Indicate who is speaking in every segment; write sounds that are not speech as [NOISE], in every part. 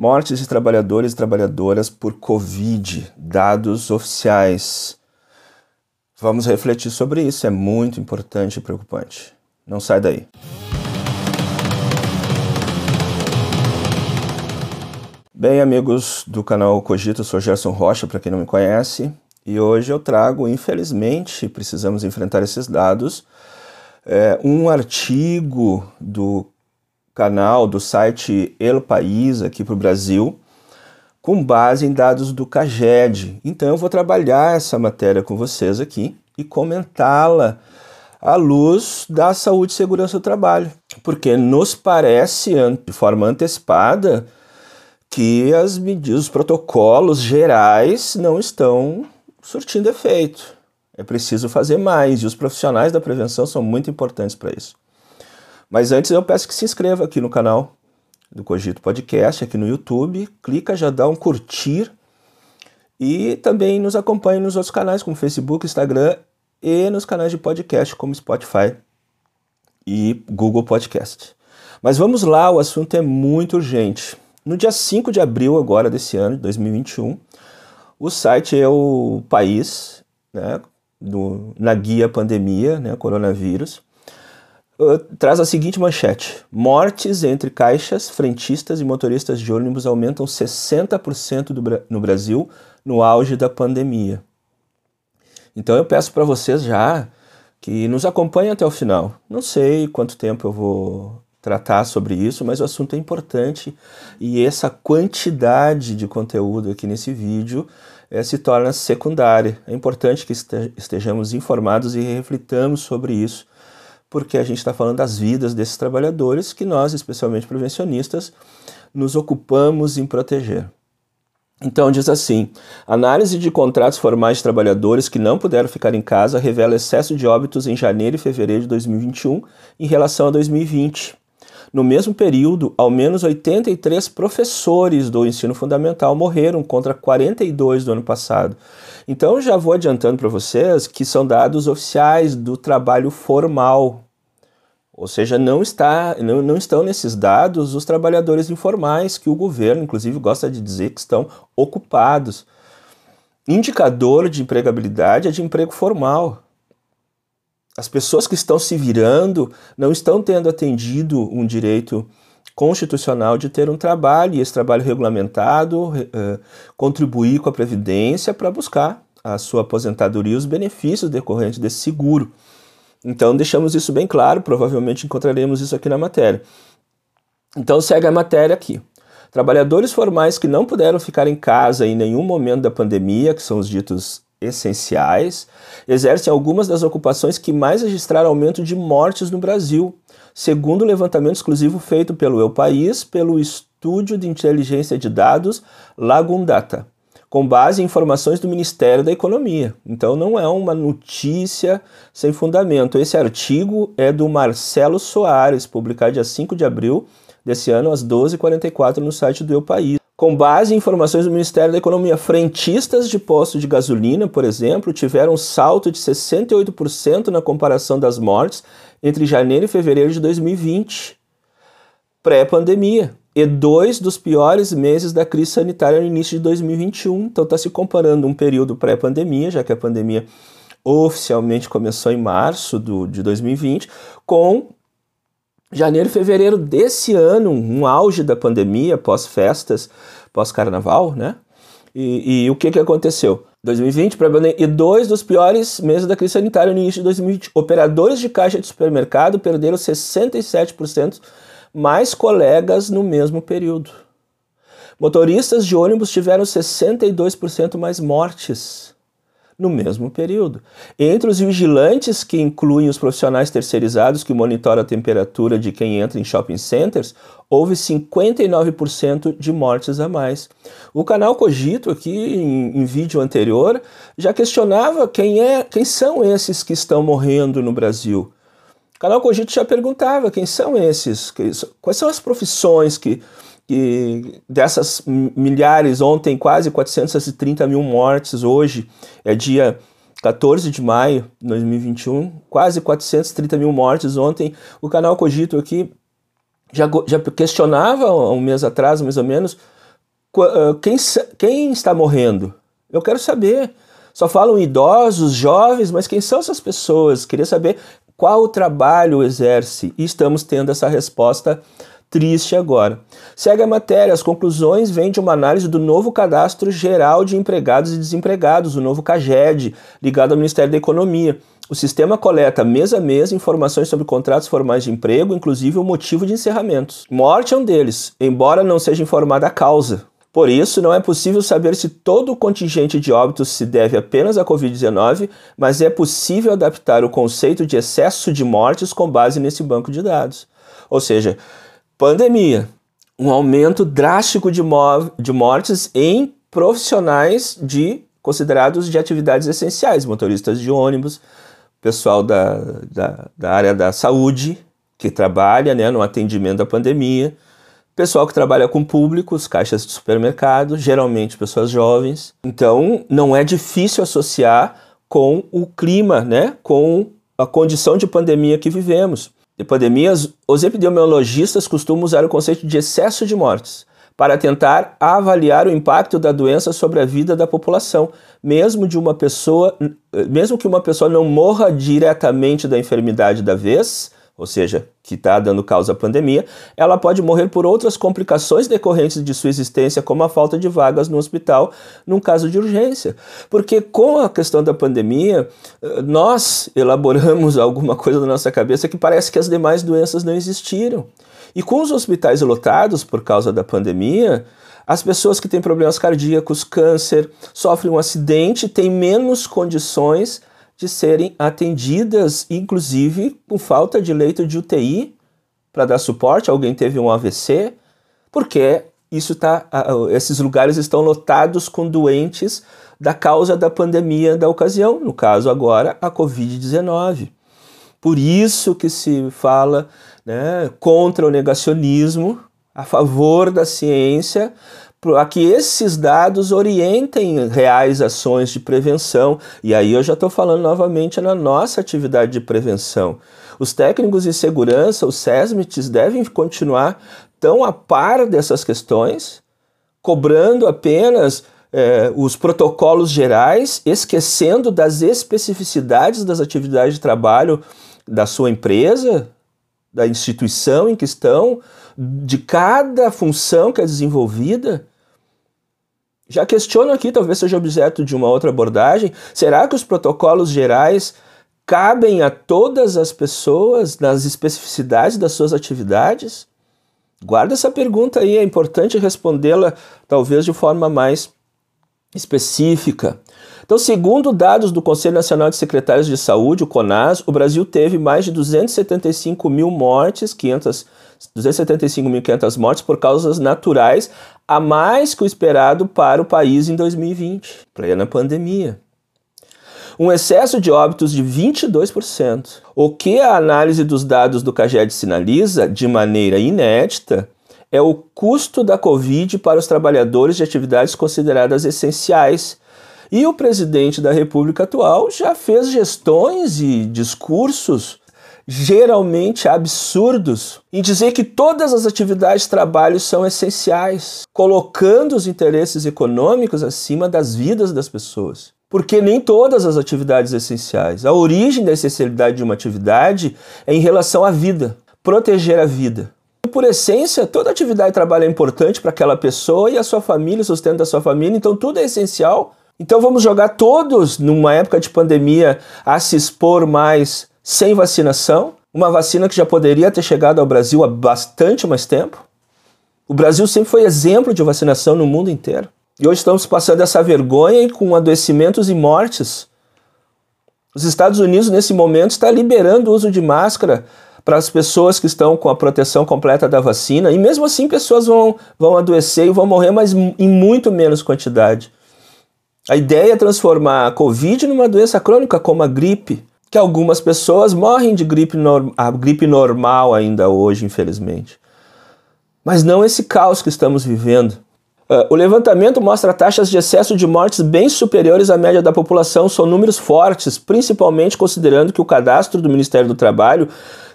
Speaker 1: Mortes de trabalhadores e trabalhadoras por Covid, dados oficiais. Vamos refletir sobre isso, é muito importante e preocupante. Não sai daí. Bem, amigos do canal Cogito, eu sou Gerson Rocha, para quem não me conhece, e hoje eu trago, infelizmente, precisamos enfrentar esses dados, é, um artigo do canal do site El País aqui para o Brasil, com base em dados do CAGED. Então eu vou trabalhar essa matéria com vocês aqui e comentá-la à luz da saúde e segurança do trabalho, porque nos parece de forma antecipada que as medidas, os protocolos gerais não estão surtindo efeito. É preciso fazer mais e os profissionais da prevenção são muito importantes para isso. Mas antes eu peço que se inscreva aqui no canal do Cogito Podcast, aqui no YouTube. Clica, já dá um curtir. E também nos acompanhe nos outros canais, como Facebook, Instagram e nos canais de podcast, como Spotify e Google Podcast. Mas vamos lá, o assunto é muito urgente. No dia 5 de abril agora desse ano, de 2021, o site é o País, né, do, na guia pandemia, né, coronavírus, Uh, traz a seguinte manchete: Mortes entre caixas, frentistas e motoristas de ônibus aumentam 60% do, no Brasil no auge da pandemia. Então eu peço para vocês já que nos acompanhem até o final. Não sei quanto tempo eu vou tratar sobre isso, mas o assunto é importante e essa quantidade de conteúdo aqui nesse vídeo é, se torna secundária. É importante que estejamos informados e reflitamos sobre isso porque a gente está falando das vidas desses trabalhadores que nós, especialmente prevencionistas, nos ocupamos em proteger. Então, diz assim: análise de contratos formais de trabalhadores que não puderam ficar em casa revela excesso de óbitos em janeiro e fevereiro de 2021 em relação a 2020. No mesmo período, ao menos 83 professores do ensino fundamental morreram, contra 42 do ano passado. Então, já vou adiantando para vocês que são dados oficiais do trabalho formal. Ou seja, não, está, não, não estão nesses dados os trabalhadores informais, que o governo, inclusive, gosta de dizer que estão ocupados. Indicador de empregabilidade é de emprego formal. As pessoas que estão se virando não estão tendo atendido um direito constitucional de ter um trabalho, e esse trabalho regulamentado, uh, contribuir com a Previdência para buscar a sua aposentadoria e os benefícios decorrentes desse seguro. Então deixamos isso bem claro, provavelmente encontraremos isso aqui na matéria. Então segue a matéria aqui. Trabalhadores formais que não puderam ficar em casa em nenhum momento da pandemia, que são os ditos essenciais, exercem algumas das ocupações que mais registraram aumento de mortes no Brasil, segundo o levantamento exclusivo feito pelo Eu País, pelo Estúdio de Inteligência de Dados Lagundata, com base em informações do Ministério da Economia. Então não é uma notícia sem fundamento. Esse artigo é do Marcelo Soares, publicado dia 5 de abril desse ano, às 12h44, no site do Eu País. Com base em informações do Ministério da Economia, frentistas de postos de gasolina, por exemplo, tiveram um salto de 68% na comparação das mortes entre janeiro e fevereiro de 2020, pré-pandemia, e dois dos piores meses da crise sanitária no início de 2021. Então está se comparando um período pré-pandemia, já que a pandemia oficialmente começou em março do, de 2020, com janeiro e fevereiro desse ano, um auge da pandemia, pós-festas, pós-carnaval, né? E, e, o que, que aconteceu? 2020 e dois dos piores meses da crise sanitária no início de 2020. Operadores de caixa de supermercado perderam 67% mais colegas no mesmo período. Motoristas de ônibus tiveram 62% mais mortes no mesmo período. Entre os vigilantes, que incluem os profissionais terceirizados que monitoram a temperatura de quem entra em shopping centers, houve 59% de mortes a mais. O canal Cogito, aqui em, em, vídeo anterior, já questionava quem, é, quem são esses que estão morrendo no Brasil. O canal Cogito já perguntava quem são esses, quais são as profissões que que dessas milhares, ontem quase 430 mil mortes, hoje é dia 14 de maio de 2021, quase 430 mil mortes. Ontem o canal Cogito aqui já, já questionava um mês atrás, mais ou menos, quem, quem está morrendo? Eu quero saber. Só falam idosos, jovens, mas quem são essas pessoas? Queria saber qual trabalho exerce. E estamos tendo essa resposta triste agora. Segue a matéria, as conclusões vêm de uma análise do novo Cadastro Geral de Empregados e Desempregados, o novo CAGED, ligado ao Ministério da Economia. O sistema coleta mês a mês informações sobre contratos formais de emprego, inclusive o motivo de encerramentos. Morte é um deles, embora não seja informada a causa. Por isso, não é possível saber se todo o contingente de óbitos se deve apenas à Covid-19, mas é possível adaptar o conceito de excesso de mortes com base nesse banco de dados. Ou seja, pandemia, um aumento drástico de, de mortes em profissionais de considerados de atividades essenciais, motoristas de ônibus, pessoal da, da, da área da saúde, que trabalha né, no atendimento da pandemia, pessoal que trabalha com públicos, caixas de supermercado, geralmente pessoas jovens. Então, não é difícil associar com o clima, né, com a condição de pandemia que vivemos. De pandemias, os epidemiologistas costumam usar o conceito de excesso de mortes para tentar avaliar o impacto da doença sobre a vida da população, mesmo de uma pessoa, mesmo que uma pessoa não morra diretamente da enfermidade da vez, ou seja, que está dando causa à pandemia, ela pode morrer por outras complicações decorrentes de sua existência, como a falta de vagas no hospital num caso de urgência. Porque com a questão da pandemia, nós elaboramos [LAUGHS] alguma coisa na nossa cabeça que parece que as demais doenças não existiram. E com os hospitais lotados por causa da pandemia, as pessoas que têm problemas cardíacos, câncer, sofrem um acidente, têm menos condições de serem atendidas, inclusive com falta de leito de UTI para dar suporte. Alguém teve um AVC, porque isso tá, esses lugares estão lotados com doentes da causa da pandemia da ocasião, no caso agora a Covid-19. Por isso que se fala né, contra o negacionismo, a favor da ciência, para que esses dados orientem reais ações de prevenção. E aí eu já estou falando novamente na nossa atividade de prevenção. Os técnicos de segurança, os SESMITs, devem continuar tão a par dessas questões, cobrando apenas é, os protocolos gerais, esquecendo das especificidades das atividades de trabalho da sua empresa, da instituição em questão, de cada função que é desenvolvida. Já questiono aqui, talvez seja objeto de uma outra abordagem, será que os protocolos gerais cabem a todas as pessoas nas especificidades das suas atividades? Guarda essa pergunta aí, é importante respondê-la talvez de forma mais específica. Então, segundo dados do Conselho Nacional de Secretários de Saúde, o CONAS, o Brasil teve mais de 275 mil mortes, 500, 275.500 mortes por causas naturais, a mais que o esperado para o país em 2020, plena pandemia. Um excesso de óbitos de 22%. O que a análise dos dados do CAGED sinaliza, de maneira inédita, é o custo da Covid para os trabalhadores de atividades consideradas essenciais, e o presidente da República atual já fez gestões e discursos geralmente absurdos em dizer que todas as atividades de trabalho são essenciais, colocando os interesses econômicos acima das vidas das pessoas. Porque nem todas as atividades essenciais. A origem da essencialidade de uma atividade é em relação à vida, proteger a vida. Por essência, toda atividade de trabalho é importante para aquela pessoa e a sua família, o sustento da sua família, então tudo é essencial então vamos jogar todos, numa época de pandemia, a se expor mais sem vacinação? Uma vacina que já poderia ter chegado ao Brasil há bastante mais tempo? O Brasil sempre foi exemplo de vacinação no mundo inteiro. E hoje estamos passando essa vergonha com adoecimentos e mortes. Os Estados Unidos, nesse momento, está liberando o uso de máscara para as pessoas que estão com a proteção completa da vacina. E mesmo assim, pessoas vão, vão adoecer e vão morrer, mas em muito menos quantidade. A ideia é transformar a Covid numa doença crônica como a gripe, que algumas pessoas morrem de gripe, a gripe normal ainda hoje, infelizmente. Mas não esse caos que estamos vivendo. Uh, o levantamento mostra taxas de excesso de mortes bem superiores à média da população. São números fortes, principalmente considerando que o cadastro do Ministério do Trabalho,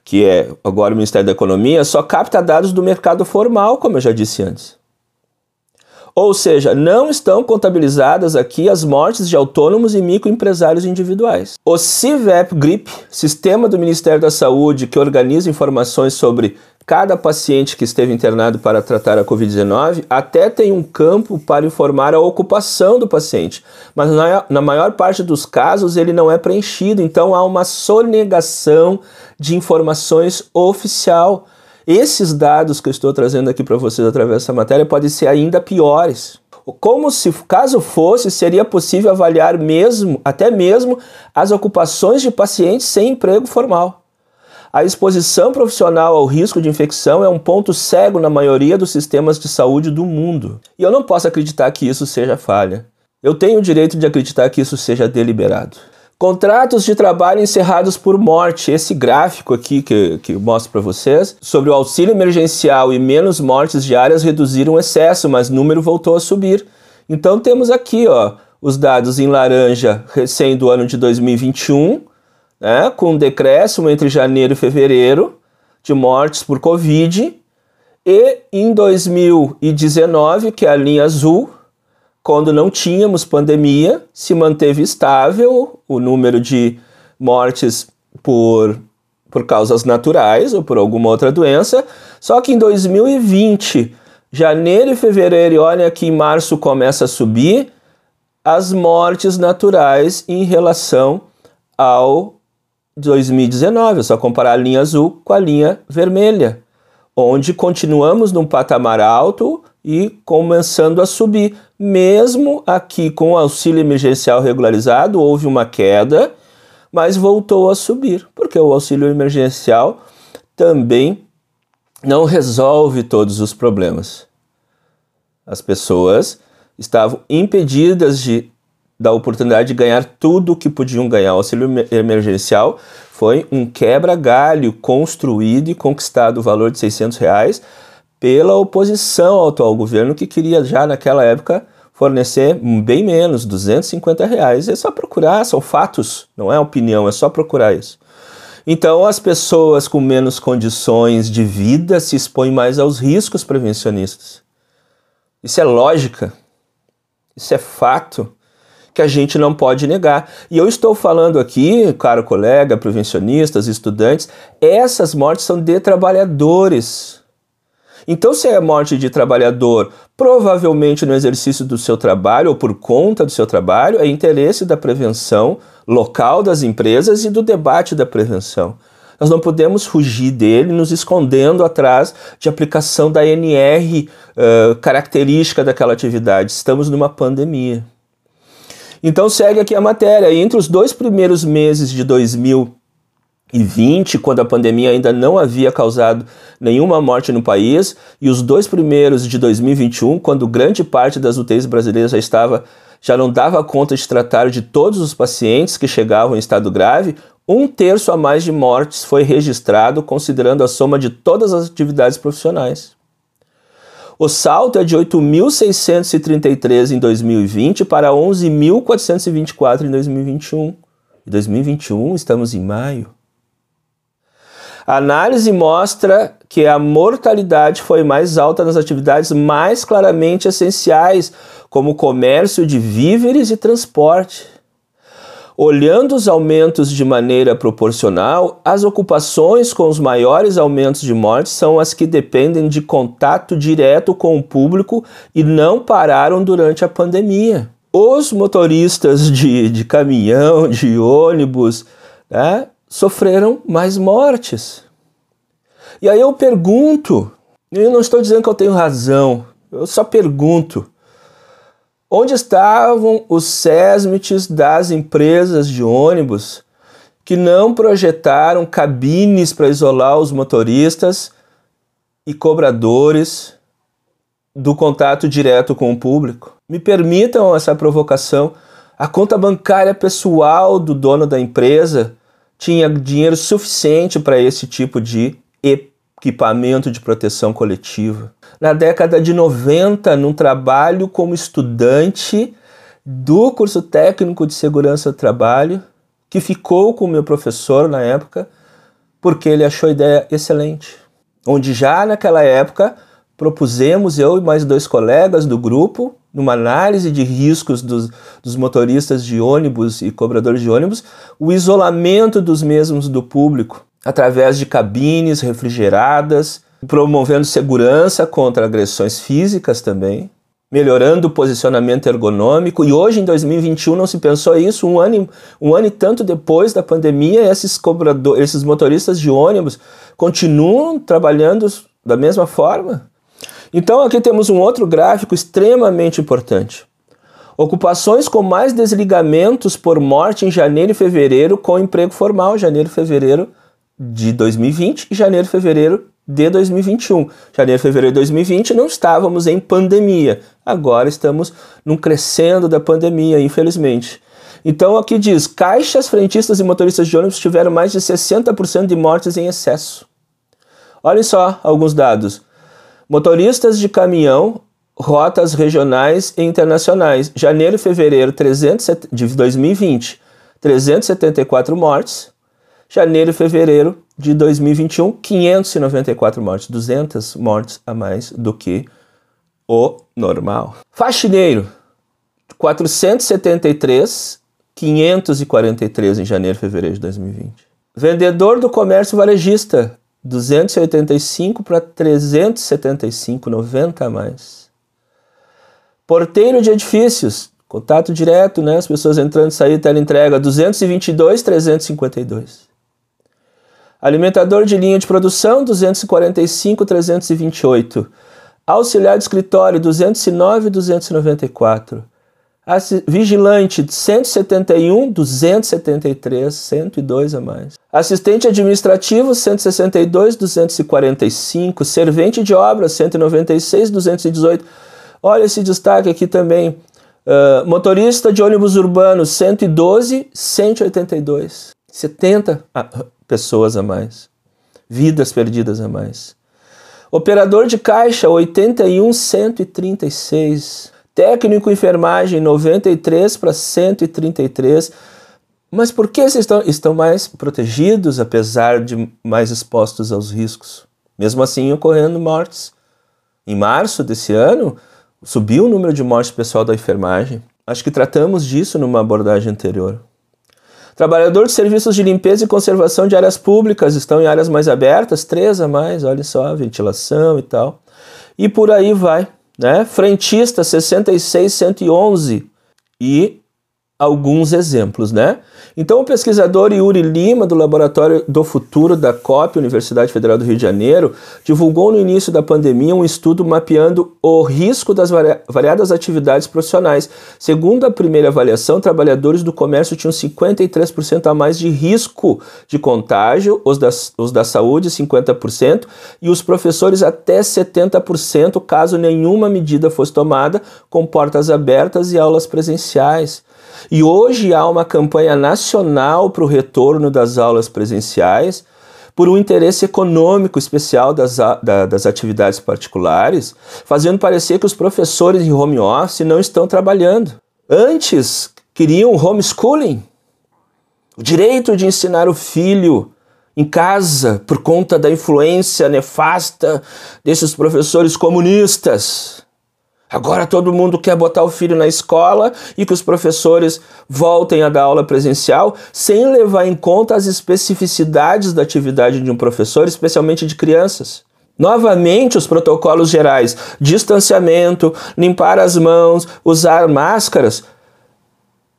Speaker 1: que é agora o Ministério da Economia, só capta dados do mercado formal, como eu já disse antes. Ou seja, não estão contabilizadas aqui as mortes de autônomos e microempresários individuais. O CIVEP GRIP, sistema do Ministério da Saúde que organiza informações sobre cada paciente que esteve internado para tratar a Covid-19, até tem um campo para informar a ocupação do paciente, mas na, na maior parte dos casos ele não é preenchido, então há uma sonegação de informações oficial. Esses dados que eu estou trazendo aqui para vocês através dessa matéria podem ser ainda piores. Como se caso fosse, seria possível avaliar mesmo, até mesmo, as ocupações de pacientes sem emprego formal. A exposição profissional ao risco de infecção é um ponto cego na maioria dos sistemas de saúde do mundo. E eu não posso acreditar que isso seja falha. Eu tenho o direito de acreditar que isso seja deliberado. Contratos de trabalho encerrados por morte. Esse gráfico aqui que, que eu mostro para vocês sobre o auxílio emergencial e menos mortes diárias reduziram o excesso, mas o número voltou a subir. Então temos aqui ó, os dados em laranja recém do ano de 2021, né, com um decréscimo entre janeiro e fevereiro de mortes por Covid. E em 2019, que é a linha azul, quando não tínhamos pandemia, se manteve estável o número de mortes por, por causas naturais ou por alguma outra doença. Só que em 2020, janeiro e fevereiro, e olha que em março começa a subir as mortes naturais em relação ao 2019. É só comparar a linha azul com a linha vermelha, onde continuamos num patamar alto e começando a subir. Mesmo aqui com o auxílio emergencial regularizado, houve uma queda, mas voltou a subir, porque o auxílio emergencial também não resolve todos os problemas. As pessoas estavam impedidas de da oportunidade de ganhar tudo o que podiam ganhar. O auxílio emergencial foi um quebra-galho construído e conquistado o valor de 600 reais pela oposição ao atual governo que queria já naquela época fornecer bem menos, 250 reais. É só procurar, são fatos, não é opinião, é só procurar isso. Então as pessoas com menos condições de vida se expõem mais aos riscos prevencionistas. Isso é lógica, isso é fato que a gente não pode negar. E eu estou falando aqui, caro colega, prevencionistas, estudantes, essas mortes são de trabalhadores então, se é morte de trabalhador, provavelmente no exercício do seu trabalho ou por conta do seu trabalho, é interesse da prevenção local das empresas e do debate da prevenção. Nós não podemos fugir dele nos escondendo atrás de aplicação da NR uh, característica daquela atividade. Estamos numa pandemia. Então segue aqui a matéria. Entre os dois primeiros meses de 2000 2020, quando a pandemia ainda não havia causado nenhuma morte no país, e os dois primeiros de 2021, quando grande parte das UTIs brasileiras já estava já não dava conta de tratar de todos os pacientes que chegavam em estado grave, um terço a mais de mortes foi registrado, considerando a soma de todas as atividades profissionais. O salto é de 8.633 em 2020 para 11.424 em 2021. Em 2021, estamos em maio. A análise mostra que a mortalidade foi mais alta nas atividades mais claramente essenciais, como comércio de víveres e transporte. Olhando os aumentos de maneira proporcional, as ocupações com os maiores aumentos de mortes são as que dependem de contato direto com o público e não pararam durante a pandemia. Os motoristas de, de caminhão, de ônibus, né, sofreram mais mortes. E aí eu pergunto, eu não estou dizendo que eu tenho razão, eu só pergunto. Onde estavam os sésmites das empresas de ônibus que não projetaram cabines para isolar os motoristas e cobradores do contato direto com o público? Me permitam essa provocação. A conta bancária pessoal do dono da empresa tinha dinheiro suficiente para esse tipo de equipamento de proteção coletiva. Na década de 90, num trabalho como estudante do curso técnico de segurança do trabalho, que ficou com o meu professor na época, porque ele achou a ideia excelente. Onde já naquela época propusemos, eu e mais dois colegas do grupo, numa análise de riscos dos, dos, motoristas de ônibus e cobradores de ônibus, o isolamento dos mesmos do público, através de cabines refrigeradas, promovendo segurança contra agressões físicas também, melhorando o posicionamento ergonômico. E hoje, em 2021, não se pensou isso. Um ano, um ano e tanto depois da pandemia, esses, cobradores, esses motoristas de ônibus continuam trabalhando da mesma forma. Então, aqui temos um outro gráfico extremamente importante. Ocupações com mais desligamentos por morte em janeiro e fevereiro com emprego formal, janeiro e fevereiro de 2020 e janeiro e fevereiro de 2021. Janeiro e fevereiro de 2020 não estávamos em pandemia, agora estamos num crescendo da pandemia, infelizmente. Então aqui diz: caixas, frentistas e motoristas de ônibus tiveram mais de 60% de mortes em excesso. Olhem só alguns dados. Motoristas de caminhão, rotas regionais e internacionais. Janeiro e fevereiro 300, de 2020, 374 mortes. Janeiro e fevereiro de 2021, 594 mortes, 200 mortes a mais do que o normal. Faxineiro, 473, 543 em janeiro e fevereiro de 2020. Vendedor do comércio varejista, 285 para 375, 90 a mais. Porteiro de edifícios, contato direto, né? As pessoas entrando e saindo, tela entrega, 222, 352. Alimentador de linha de produção, 245, 328. Auxiliar de escritório, 209, 294. Vigilante, 171, 273, 102 a mais. Assistente administrativo, 162, 245. Servente de obras, 196, 218. Olha esse destaque aqui também. Uh, motorista de ônibus urbano, 112, 182. 70 pessoas a mais, vidas perdidas a mais. Operador de caixa 81 136, técnico enfermagem 93 para 133. Mas por que vocês estão, estão mais protegidos apesar de mais expostos aos riscos? Mesmo assim ocorrendo mortes. Em março desse ano, subiu o número de mortes pessoal da enfermagem. Acho que tratamos disso numa abordagem anterior. Trabalhador de serviços de limpeza e conservação de áreas públicas estão em áreas mais abertas, três a mais, olha só, ventilação e tal. E por aí vai, né? Frentista 66 111 e alguns exemplos, né? Então, o pesquisador Yuri Lima, do Laboratório do Futuro da COP, Universidade Federal do Rio de Janeiro, divulgou no início da pandemia um estudo mapeando o risco das variadas atividades profissionais. Segundo a primeira avaliação, trabalhadores do comércio tinham 53% a mais de risco de contágio, os da, os da saúde 50% e os professores até 70% caso nenhuma medida fosse tomada, com portas abertas e aulas presenciais. E hoje há uma campanha nacional para o retorno das aulas presenciais, por um interesse econômico especial das, da, das atividades particulares, fazendo parecer que os professores em home office não estão trabalhando. Antes, queriam homeschooling, o direito de ensinar o filho em casa por conta da influência nefasta desses professores comunistas. Agora todo mundo quer botar o filho na escola e que os professores voltem a dar aula presencial sem levar em conta as especificidades da atividade de um professor, especialmente de crianças. Novamente, os protocolos gerais, distanciamento, limpar as mãos, usar máscaras,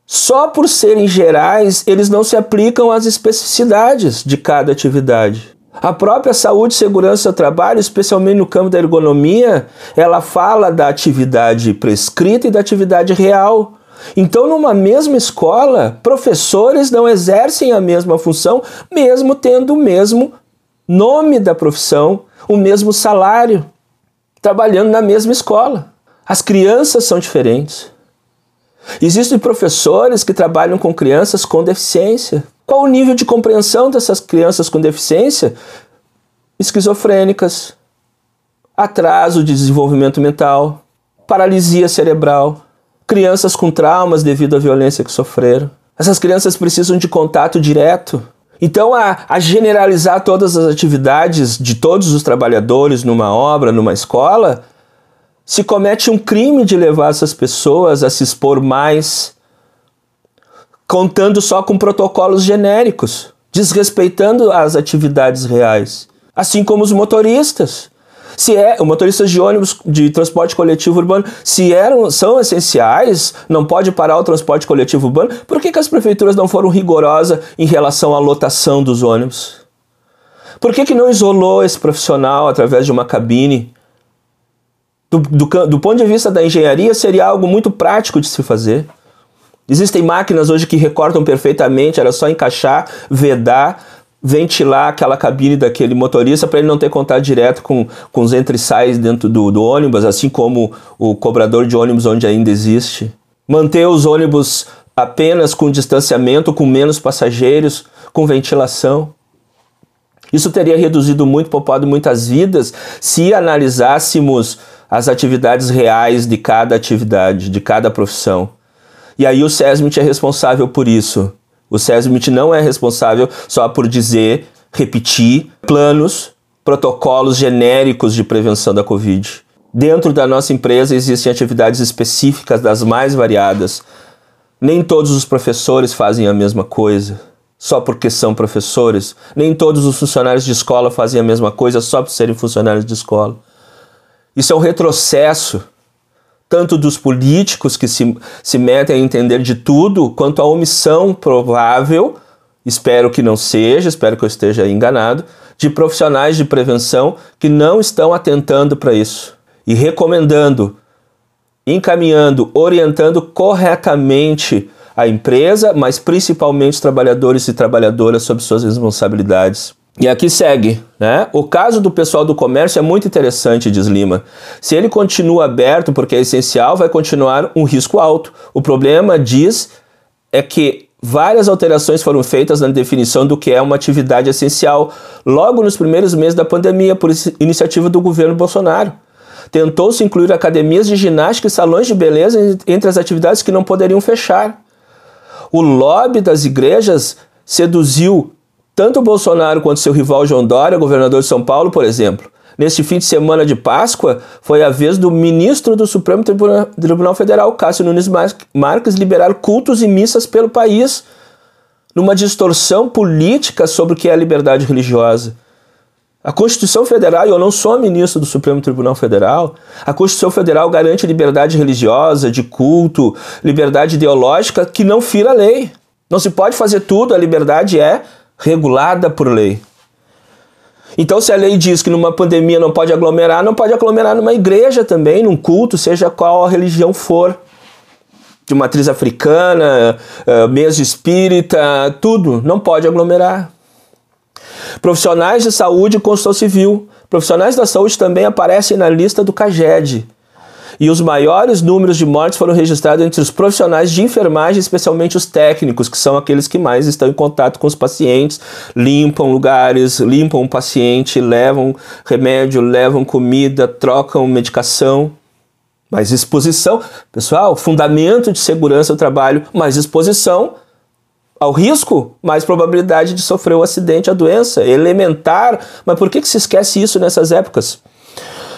Speaker 1: só por serem gerais, eles não se aplicam às especificidades de cada atividade. A própria saúde e segurança do trabalho, especialmente no campo da ergonomia, ela fala da atividade prescrita e da atividade real. Então, numa mesma escola, professores não exercem a mesma função, mesmo tendo o mesmo nome da profissão, o mesmo salário, trabalhando na mesma escola. As crianças são diferentes. Existem professores que trabalham com crianças com deficiência. Qual o nível de compreensão dessas crianças com deficiência? Esquizofrênicas, atraso de desenvolvimento mental, paralisia cerebral, crianças com traumas devido à violência que sofreram. Essas crianças precisam de contato direto Então, a, a, generalizar todas as atividades de todos os trabalhadores numa obra, numa escola, se comete um crime de levar essas pessoas a se expor mais, contando só com protocolos genéricos, desrespeitando as atividades reais. Assim como os motoristas. Se é, motoristas de ônibus de transporte coletivo urbano, se eram, são essenciais, não pode parar o transporte coletivo urbano, por que, que as prefeituras não foram rigorosas em relação à lotação dos ônibus? Por que, que não isolou esse profissional através de uma cabine? Do, do, do ponto de vista da engenharia, seria algo muito prático de se fazer. Existem máquinas hoje que recortam perfeitamente, era só encaixar, vedar, ventilar aquela cabine daquele motorista para ele não ter contato direto com, com os entre-sais dentro do, do ônibus, assim como o cobrador de ônibus onde ainda existe. Manter os ônibus apenas com distanciamento, com menos passageiros, com ventilação. Isso teria reduzido muito, poupado muitas vidas se analisássemos as atividades reais de cada atividade, de cada profissão. E aí o SESMIT é responsável por isso. O SESMIT não é responsável só por dizer, repetir planos, protocolos genéricos de prevenção da Covid. Dentro da nossa empresa existem atividades específicas das mais variadas. Nem todos os professores fazem a mesma coisa só porque são professores. Nem todos os funcionários de escola fazem a mesma coisa só por serem funcionários de escola. Isso é um retrocesso tanto dos políticos que se, se metem a entender de tudo, quanto a omissão provável, espero que não seja, espero que eu esteja enganado, de profissionais de prevenção que não estão atentando para isso e recomendando, encaminhando, orientando corretamente a empresa, mas principalmente os trabalhadores e trabalhadoras sobre suas responsabilidades. E aqui segue, né? O caso do pessoal do comércio é muito interessante, diz Lima. Se ele continua aberto porque é essencial, vai continuar um risco alto. O problema, diz, é que várias alterações foram feitas na definição do que é uma atividade essencial logo nos primeiros meses da pandemia, por iniciativa do governo Bolsonaro. Tentou-se incluir academias de ginástica e salões de beleza entre as atividades que não poderiam fechar. O lobby das igrejas seduziu tanto Bolsonaro quanto seu rival João Dória, governador de São Paulo, por exemplo, neste fim de semana de Páscoa, foi a vez do ministro do Supremo Tribunal Federal, Cássio Nunes Marques, liberar cultos e missas pelo país, numa distorção política sobre o que é a liberdade religiosa. A Constituição Federal, e eu não sou ministro do Supremo Tribunal Federal, a Constituição Federal garante liberdade religiosa, de culto, liberdade ideológica, que não fira a lei. Não se pode fazer tudo, a liberdade é regulada por lei. Então, se a lei diz que numa pandemia não pode aglomerar, não pode aglomerar numa igreja também, num culto, seja qual a religião for. De matriz africana, uh, mesa espírita, tudo, não pode aglomerar. Profissionais de saúde e construção civil. Profissionais da saúde também aparecem na lista do CAGED e os maiores números de mortes foram registrados entre os profissionais de enfermagem, especialmente os técnicos, que são aqueles que mais estão em contato com os pacientes, limpam lugares, limpam o paciente, levam remédio, levam comida, trocam medicação. Mais exposição, pessoal, fundamento de segurança do trabalho, mais exposição ao risco, mais probabilidade de sofrer o um acidente, a doença, elementar. Mas por que, que se esquece isso nessas épocas?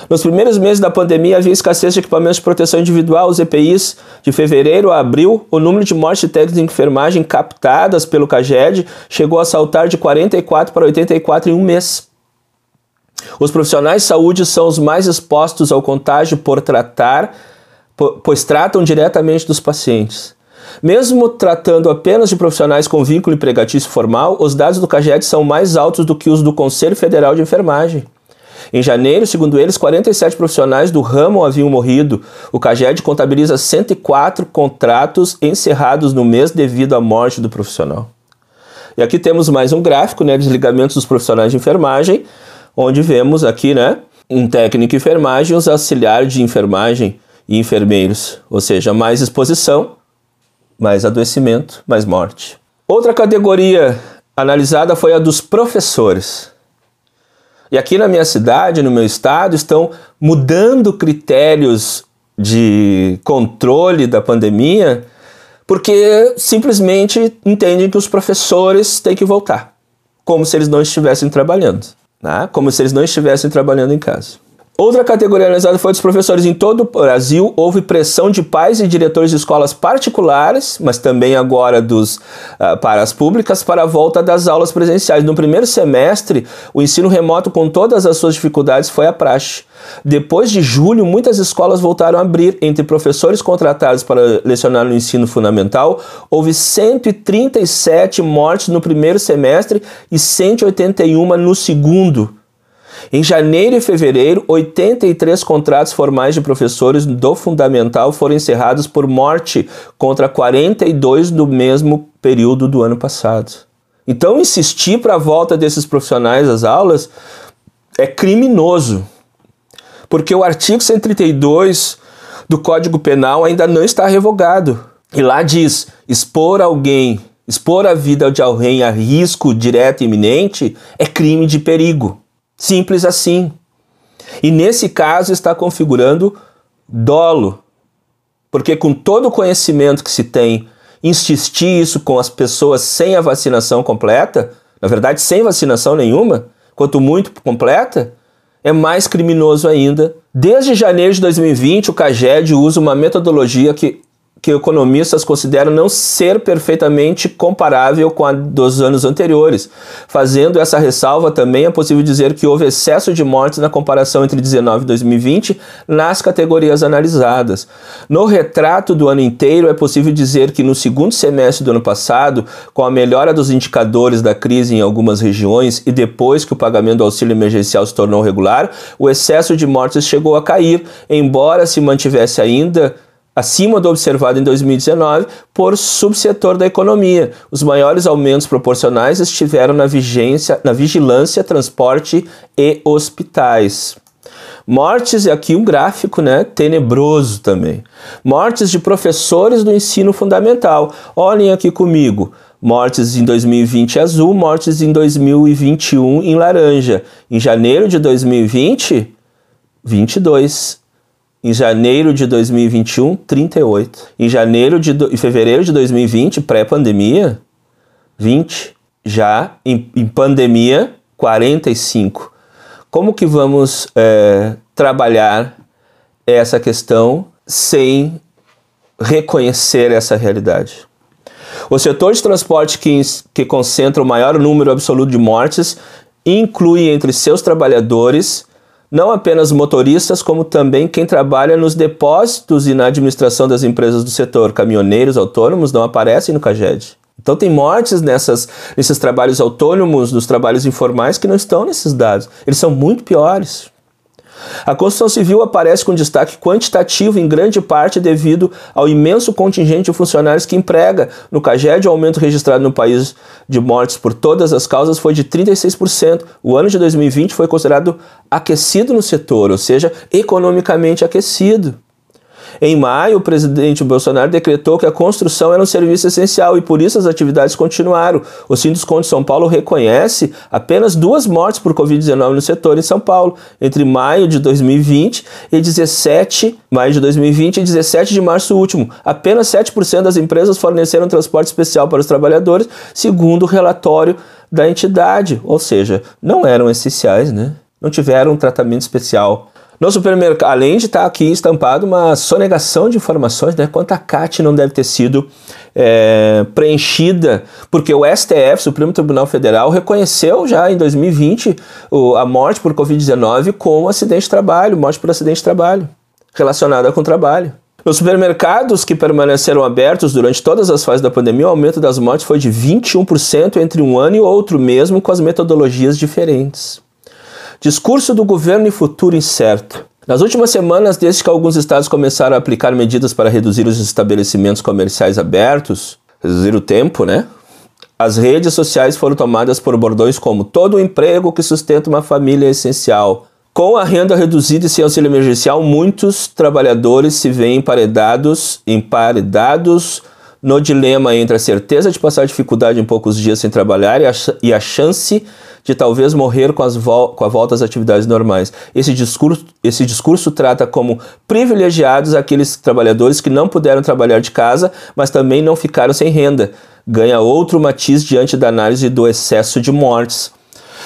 Speaker 1: Nos primeiros meses da pandemia havia escassez de equipamentos de proteção individual, os EPIs. De fevereiro a abril, o número de mortes técnicas de enfermagem captadas pelo CAGED chegou a saltar de 44 para 84 em um mês. Os profissionais de saúde são os mais expostos ao contágio por tratar, pois tratam diretamente dos pacientes. Mesmo tratando apenas de profissionais com vínculo empregatício formal, os dados do CAGED são mais altos do que os do Conselho Federal de Enfermagem. Em janeiro, segundo eles, 47 profissionais do ramo haviam morrido. O CAGED contabiliza 104 contratos encerrados no mês devido à morte do profissional. E aqui temos mais um gráfico, né, desligamentos dos profissionais de enfermagem, onde vemos aqui, né, um técnico de enfermagem, os auxiliares de enfermagem e enfermeiros, ou seja, mais exposição, mais adoecimento, mais morte. Outra categoria analisada foi a dos professores. E aqui na minha cidade, no meu estado, estão mudando critérios de controle da pandemia porque simplesmente entendem que os professores têm que voltar. como se eles não estivessem trabalhando, né? como se eles não estivessem trabalhando em casa. Outra categoria analisada foi dos professores em todo o Brasil. Houve pressão de pais e diretores de escolas particulares, mas também agora dos uh, para as públicas, para a volta das aulas presenciais. No primeiro semestre, o ensino remoto, com todas as suas dificuldades, foi a praxe. Depois de julho, muitas escolas voltaram a abrir. Entre professores contratados para lecionar no ensino fundamental, houve 137 mortes no primeiro semestre e 181 no segundo. Em janeiro e fevereiro, 83 contratos formais de professores do Fundamental foram encerrados por morte, contra 42 do mesmo período do ano passado. Então, insistir para a volta desses profissionais às aulas é criminoso, porque o artigo 132 do Código Penal ainda não está revogado. E lá diz: expor alguém, expor a vida de alguém a risco direto e iminente é crime de perigo. Simples assim. E nesse caso está configurando dolo. Porque com todo o conhecimento que se tem, insistir isso com as pessoas sem a vacinação completa, na verdade sem vacinação nenhuma, quanto muito completa, é mais criminoso ainda. Desde janeiro de 2020, o CAGED usa uma metodologia que que economistas consideram não ser perfeitamente comparável com a dos anos anteriores. Fazendo essa ressalva, também é possível dizer que houve excesso de mortes na comparação entre 19 e 2020 nas categorias analisadas. No retrato do ano inteiro, é possível dizer que no segundo semestre do ano passado, com a melhora dos indicadores da crise em algumas regiões e depois que o pagamento do auxílio emergencial se tornou regular, o excesso de mortes chegou a cair, embora se mantivesse ainda acima do observado em 2019 por subsetor da economia. Os maiores aumentos proporcionais estiveram na, vigência, na vigilância, transporte e hospitais. Mortes, e aqui um gráfico né, tenebroso também. Mortes de professores do ensino fundamental. Olhem aqui comigo. Mortes em 2020 azul, mortes em 2021 em laranja. Em janeiro de 2020, 22 em janeiro de 2021, 38. Em janeiro de do... em fevereiro de 2020, pré-pandemia, 20. Já em, em, pandemia, 45. Como que vamos é, trabalhar essa questão sem reconhecer essa realidade? O setor de transporte que, que concentra o maior número absoluto de mortes inclui entre seus trabalhadores não apenas motoristas, como também quem trabalha nos depósitos e na administração das empresas do setor. Caminhoneiros autônomos não aparecem no CAGED. Então tem mortes nessas, nesses trabalhos autônomos, nos trabalhos informais que não estão nesses dados. Eles são muito piores. A construção civil aparece com destaque quantitativo em grande parte devido ao imenso contingente de funcionários que emprega. No CAGED, o aumento registrado no país de mortes por todas as causas foi de 36%. O ano de 2020 foi considerado aquecido no setor, ou seja, economicamente aquecido. Em maio, o presidente Bolsonaro decretou que a construção era um serviço essencial e por isso as atividades continuaram. O Sinduscon de São Paulo reconhece apenas duas mortes por Covid-19 no setor em São Paulo, entre maio de 2020 e 17, maio de 2020 e 17 de março último. Apenas 7% das empresas forneceram transporte especial para os trabalhadores, segundo o relatório da entidade, ou seja, não eram essenciais, né? Não tiveram um tratamento especial no supermercado, além de estar tá aqui estampado uma sonegação de informações, né? Quanto a CAT não deve ter sido é, preenchida, porque o STF, Supremo Tribunal Federal, reconheceu já em 2020 o, a morte por Covid-19 como acidente de trabalho, morte por acidente de trabalho, relacionada com trabalho. Nos supermercados que permaneceram abertos durante todas as fases da pandemia, o aumento das mortes foi de 21% entre um ano e outro, mesmo com as metodologias diferentes. Discurso do governo e futuro incerto. Nas últimas semanas, desde que alguns estados começaram a aplicar medidas para reduzir os estabelecimentos comerciais abertos, reduzir o tempo, né? As redes sociais foram tomadas por bordões como todo o emprego que sustenta uma família é essencial. Com a renda reduzida e sem auxílio emergencial, muitos trabalhadores se veem emparedados, emparedados no dilema entre a certeza de passar dificuldade em poucos dias sem trabalhar e a, e a chance de talvez morrer com, as com a volta às atividades normais. Esse discurso, esse discurso trata como privilegiados aqueles trabalhadores que não puderam trabalhar de casa, mas também não ficaram sem renda. Ganha outro matiz diante da análise do excesso de mortes.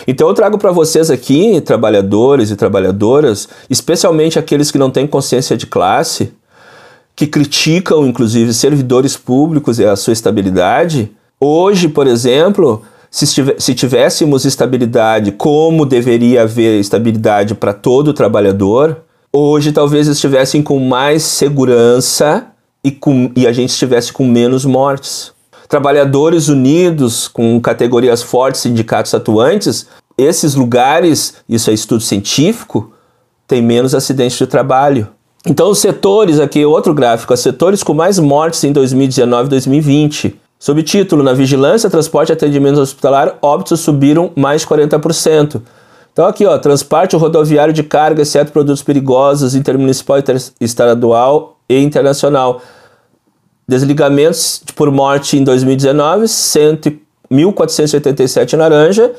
Speaker 1: Então eu trago para vocês aqui, trabalhadores e trabalhadoras, especialmente aqueles que não têm consciência de classe, que criticam inclusive servidores públicos e a sua estabilidade. Hoje, por exemplo, se, tivéssemos estabilidade como deveria haver estabilidade para todo trabalhador, hoje talvez estivessem com mais segurança e, com, e a gente estivesse com menos mortes. Trabalhadores unidos, com categorias fortes, sindicatos atuantes, esses lugares, isso é estudo científico, tem menos acidentes de trabalho. Então, os setores, aqui outro gráfico, os setores com mais mortes em 2019 e 2020. Subtítulo: Na vigilância, transporte e atendimento hospitalar, óbitos subiram mais de 40%. Então, aqui, ó, transporte rodoviário de carga, exceto produtos perigosos, intermunicipal, estadual e internacional. Desligamentos por morte em 2019, 1.487 laranja.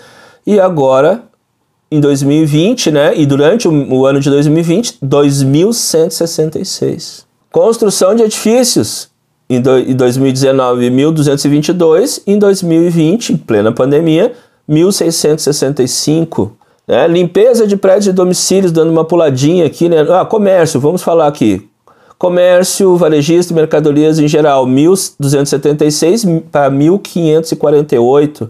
Speaker 1: E agora, em 2020, né? E durante o, o ano de 2020, 2.166. Construção de edifícios em, do, em 2019, 1.222, em 2020, em plena pandemia, 1.665. Né? Limpeza de prédios e domicílios, dando uma puladinha aqui, né? Ah, comércio, vamos falar aqui. Comércio, varejista mercadorias em geral, 1.276 para 1.548.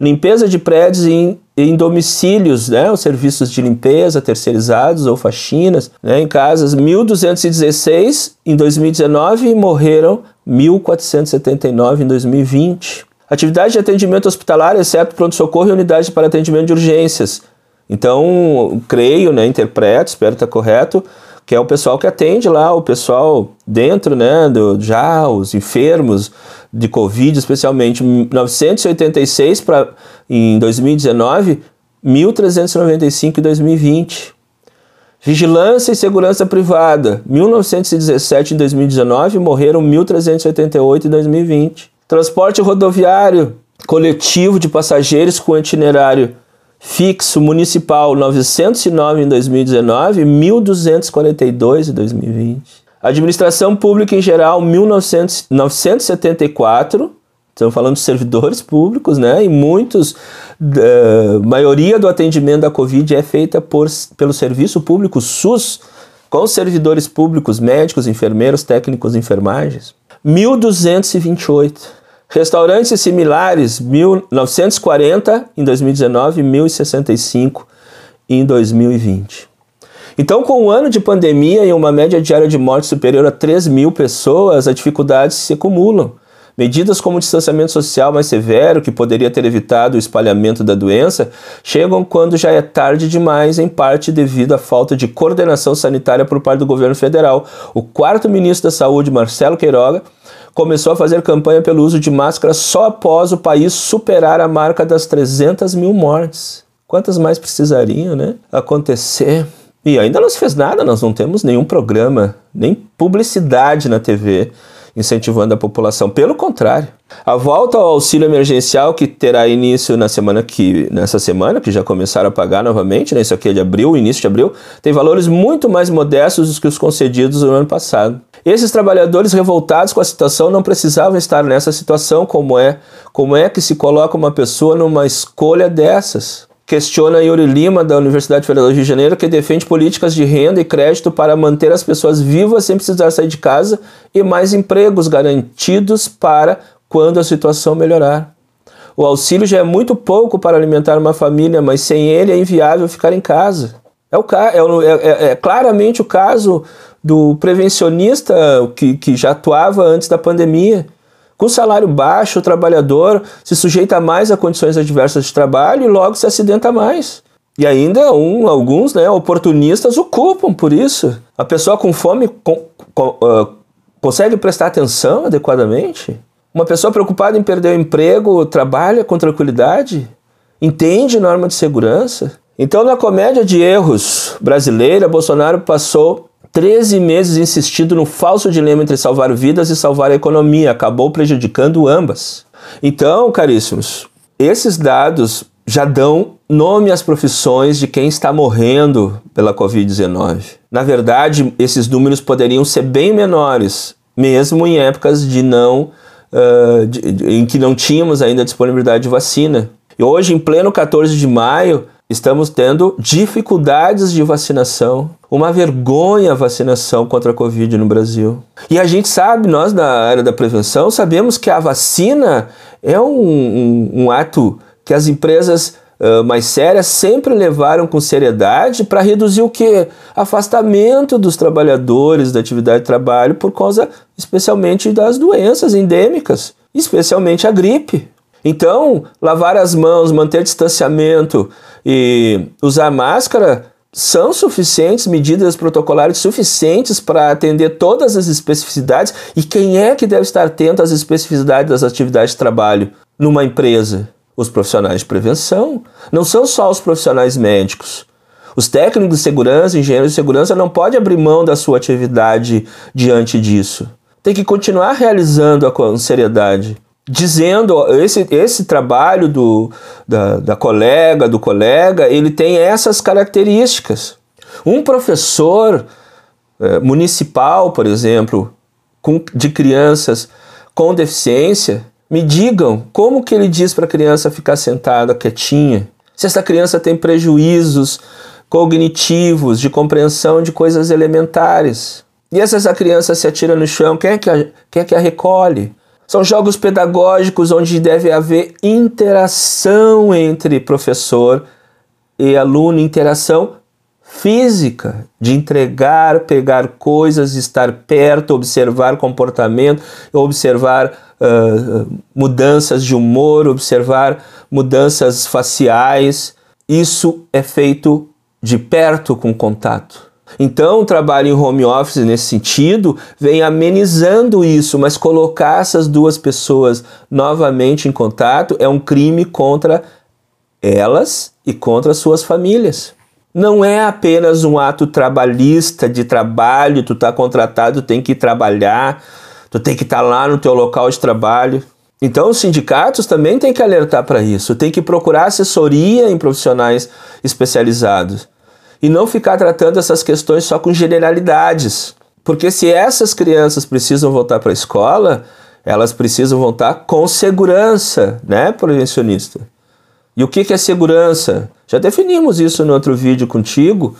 Speaker 1: Limpeza de prédios em, em domicílios, né? Os serviços de limpeza terceirizados ou faxinas, né? Em casas, 1.216 em 2019 e morreram 1.479 em 2020. Atividade de atendimento hospitalar, exceto pronto-socorro e unidade para atendimento de urgências. Então, creio, né, interpreto, espero estar correto, que é o pessoal que atende lá, o pessoal dentro, né, do, já os enfermos de Covid, especialmente 986 para em 2019, 1395 em 2020. Vigilância e segurança privada, 1917 em 2019, morreram 1388 em 2020. Transporte rodoviário coletivo de passageiros com itinerário fixo municipal 909 em 2019, 1242 em 2020. Administração pública em geral 1974, estamos falando de servidores públicos, né? E muitos, uh, maioria do atendimento da Covid é feita por, pelo serviço público SUS, com servidores públicos, médicos, enfermeiros, técnicos, enfermagens. 1228. Restaurantes similares, 1940 em 2019 e 1065 em 2020. Então, com um ano de pandemia e uma média diária de morte superior a 3 mil pessoas, as dificuldades se acumulam. Medidas como o distanciamento social mais severo, que poderia ter evitado o espalhamento da doença, chegam quando já é tarde demais, em parte devido à falta de coordenação sanitária por parte do governo federal. O quarto ministro da Saúde, Marcelo Queiroga, começou a fazer campanha pelo uso de máscara só após o país superar a marca das 300 mil mortes. Quantas mais precisariam né, acontecer? E ainda não se fez nada, nós não temos nenhum programa, nem publicidade na TV incentivando a população. Pelo contrário, a volta ao auxílio emergencial que terá início na semana que nessa semana, que já começaram a pagar novamente, né? Isso aqui é de abril, início de abril, tem valores muito mais modestos do que os concedidos no ano passado. Esses trabalhadores revoltados com a situação não precisavam estar nessa situação, como é, como é que se coloca uma pessoa numa escolha dessas? Questiona Yuri Lima, da Universidade Federal do Rio de Janeiro, que defende políticas de renda e crédito para manter as pessoas vivas sem precisar sair de casa e mais empregos garantidos para quando a situação melhorar. O auxílio já é muito pouco para alimentar uma família, mas sem ele é inviável ficar em casa. É, o, é, é, é claramente o caso do prevencionista que, que já atuava antes da pandemia com salário baixo, o trabalhador se sujeita mais a condições adversas de trabalho e logo se acidenta mais. E ainda um, alguns né, oportunistas ocupam por isso. A pessoa com fome com, com, uh, consegue prestar atenção adequadamente? Uma pessoa preocupada em perder o emprego trabalha com tranquilidade? Entende norma de segurança? Então, na comédia de erros brasileira, Bolsonaro passou 13 meses insistindo no falso dilema entre salvar vidas e salvar a economia, acabou prejudicando ambas. Então, caríssimos, esses dados já dão nome as profissões de quem está morrendo pela Covid-19. Na verdade, esses números poderiam ser bem menores, mesmo em épocas de não, uh, de, de, em que não tínhamos ainda disponibilidade de vacina. E hoje, em pleno 14 de maio, estamos tendo dificuldades de vacinação. Uma vergonha a vacinação contra a Covid no Brasil. E a gente sabe, nós da área da prevenção, sabemos que a vacina é um, um, um ato que as empresas uh, mais sérias sempre levaram com seriedade para reduzir o que? Afastamento dos trabalhadores da atividade de trabalho por causa especialmente das doenças endêmicas, especialmente a gripe. Então, lavar as mãos, manter distanciamento e usar máscara são suficientes, medidas protocolares suficientes para atender todas as especificidades. E quem é que deve estar atento às especificidades das atividades de trabalho numa empresa? Os profissionais de prevenção. Não são só os profissionais médicos. Os técnicos de segurança, engenheiros de segurança não podem abrir mão da sua atividade diante disso. Tem que continuar realizando-a com seriedade dizendo esse, esse trabalho do, da, da colega, do colega, ele tem essas características. Um professor é, municipal, por exemplo, com, de crianças com deficiência, me digam como que ele diz para a criança ficar sentada quietinha. Se essa criança tem prejuízos cognitivos, de compreensão de coisas elementares. E se essa criança se atira no chão, quem é que a, quem é que a recolhe? São jogos pedagógicos onde deve haver interação entre professor e aluno, interação física, de entregar, pegar coisas, estar perto, observar comportamento, observar uh, mudanças de humor, observar mudanças faciais. Isso é feito de perto com contato. Então, o trabalho em home office, nesse sentido, vem amenizando isso, mas colocar essas duas pessoas novamente em contato é um crime contra elas e contra suas famílias. Não é apenas um ato trabalhista de trabalho, tu tá contratado, tem que trabalhar, tu tem que estar tá lá no teu local de trabalho. Então, os sindicatos também têm que alertar para isso, tem que procurar assessoria em profissionais especializados e não ficar tratando essas questões só com generalidades. Porque se essas crianças precisam voltar para a escola, elas precisam voltar com segurança, né, prevencionista? E o que é segurança? Já definimos isso no outro vídeo contigo,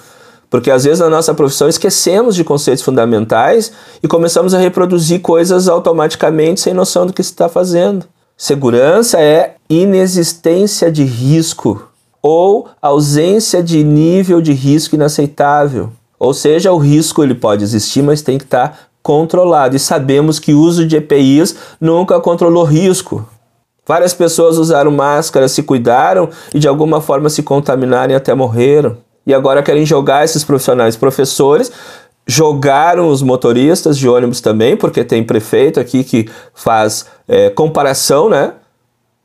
Speaker 1: porque às vezes na nossa profissão esquecemos de conceitos fundamentais e começamos a reproduzir coisas automaticamente sem noção do que se está fazendo. Segurança é inexistência de risco ou ausência de nível de risco inaceitável. Ou seja, o risco ele pode existir, mas tem que estar controlado. E sabemos que o uso de EPIs nunca controlou risco. Várias pessoas usaram máscara, se cuidaram e de alguma forma se contaminaram e até morreram. E agora querem jogar esses profissionais, professores, jogaram os motoristas de ônibus também, porque tem prefeito aqui que faz é, comparação, né,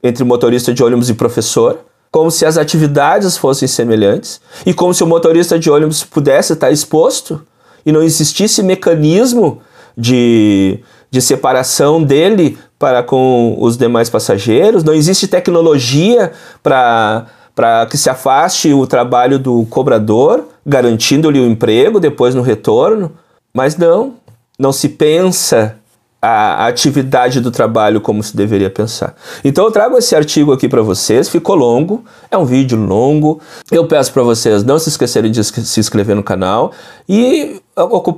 Speaker 1: entre motorista de ônibus e professor como se as atividades fossem semelhantes e como se o motorista de ônibus pudesse estar exposto e não existisse mecanismo de, de separação dele para com os demais passageiros, não existe tecnologia para para que se afaste o trabalho do cobrador, garantindo-lhe o emprego depois no retorno, mas não, não se pensa a atividade do trabalho como se deveria pensar. Então eu trago esse artigo aqui para vocês, ficou longo, é um vídeo longo. Eu peço para vocês não se esquecerem de se inscrever no canal e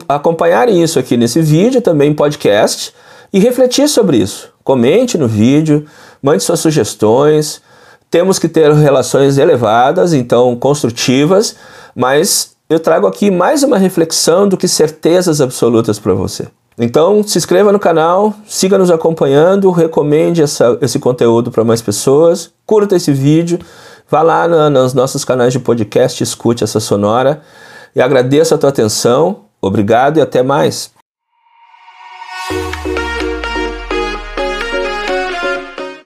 Speaker 1: acompanharem isso aqui nesse vídeo, também podcast, e refletir sobre isso. Comente no vídeo, mande suas sugestões. Temos que ter relações elevadas, então construtivas, mas eu trago aqui mais uma reflexão do que certezas absolutas para você. Então, se inscreva no canal, siga nos acompanhando, recomende essa, esse conteúdo para mais pessoas, curta esse vídeo, vá lá na, nos nossos canais de podcast, escute essa sonora e agradeço a tua atenção. Obrigado e até mais.